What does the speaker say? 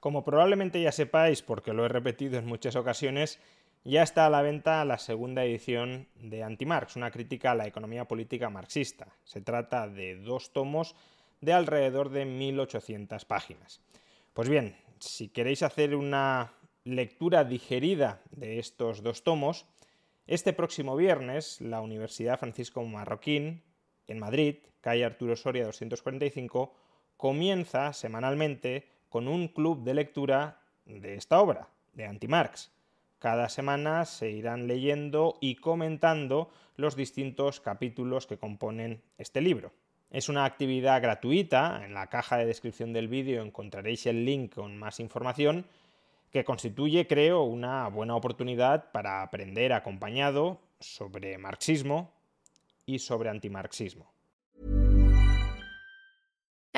Como probablemente ya sepáis, porque lo he repetido en muchas ocasiones, ya está a la venta la segunda edición de Anti-Marx, una crítica a la economía política marxista. Se trata de dos tomos de alrededor de 1800 páginas. Pues bien, si queréis hacer una lectura digerida de estos dos tomos, este próximo viernes la Universidad Francisco Marroquín, en Madrid, calle Arturo Soria 245, comienza semanalmente con un club de lectura de esta obra, de Anti-Marx. Cada semana se irán leyendo y comentando los distintos capítulos que componen este libro. Es una actividad gratuita, en la caja de descripción del vídeo encontraréis el link con más información, que constituye, creo, una buena oportunidad para aprender acompañado sobre marxismo y sobre antimarxismo.